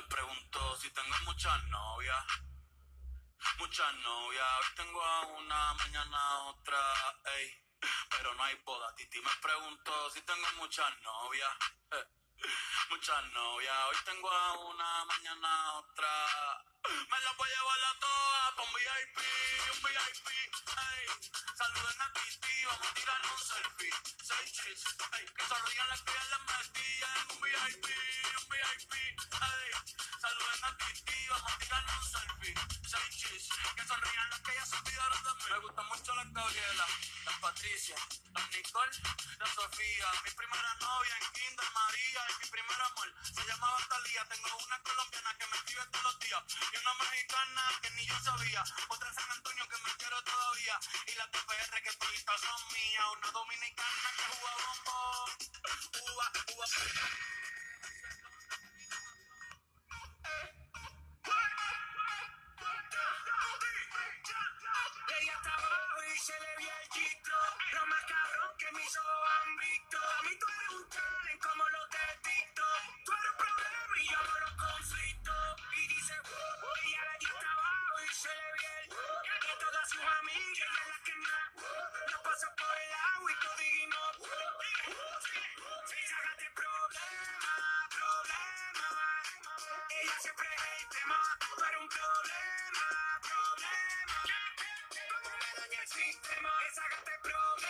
me pregunto si tengo muchas novias. Muchas novias, hoy tengo a una, mañana otra, ey. Pero no hay boda, Titi me pregunto si tengo muchas novias. Muchas novias, hoy tengo a una, mañana otra. Me la voy a llevar a todas pa' un VIP, un VIP, ey. Saluden a Titi, vamos a tirar un selfie. Seis chis, ey. Que sonrían las que ya les un VIP, Saluden a vamos a tirar un selfie. Seis que sonrían las que ya se olvidaron de mí. Me gustan mucho las Gabriela, las Patricia, las Nicole, las Sofía. Mi primera novia en Kinder María y mi primer amor se llamaba Talía. Tengo una colombiana que me escribe todos los días y una mexicana que ni yo sabía. Otra en San Antonio que me quiero todavía y la TPR que toditas son mías. Una dominicana que juega bombón. Uva, uva, el sistema, sácate problema,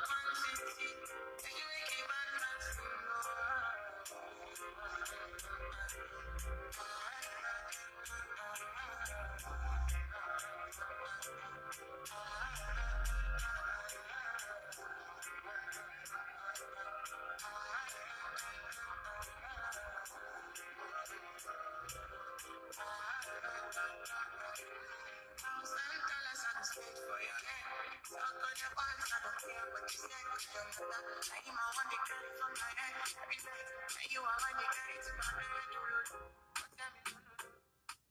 I don't care what you you're from my head.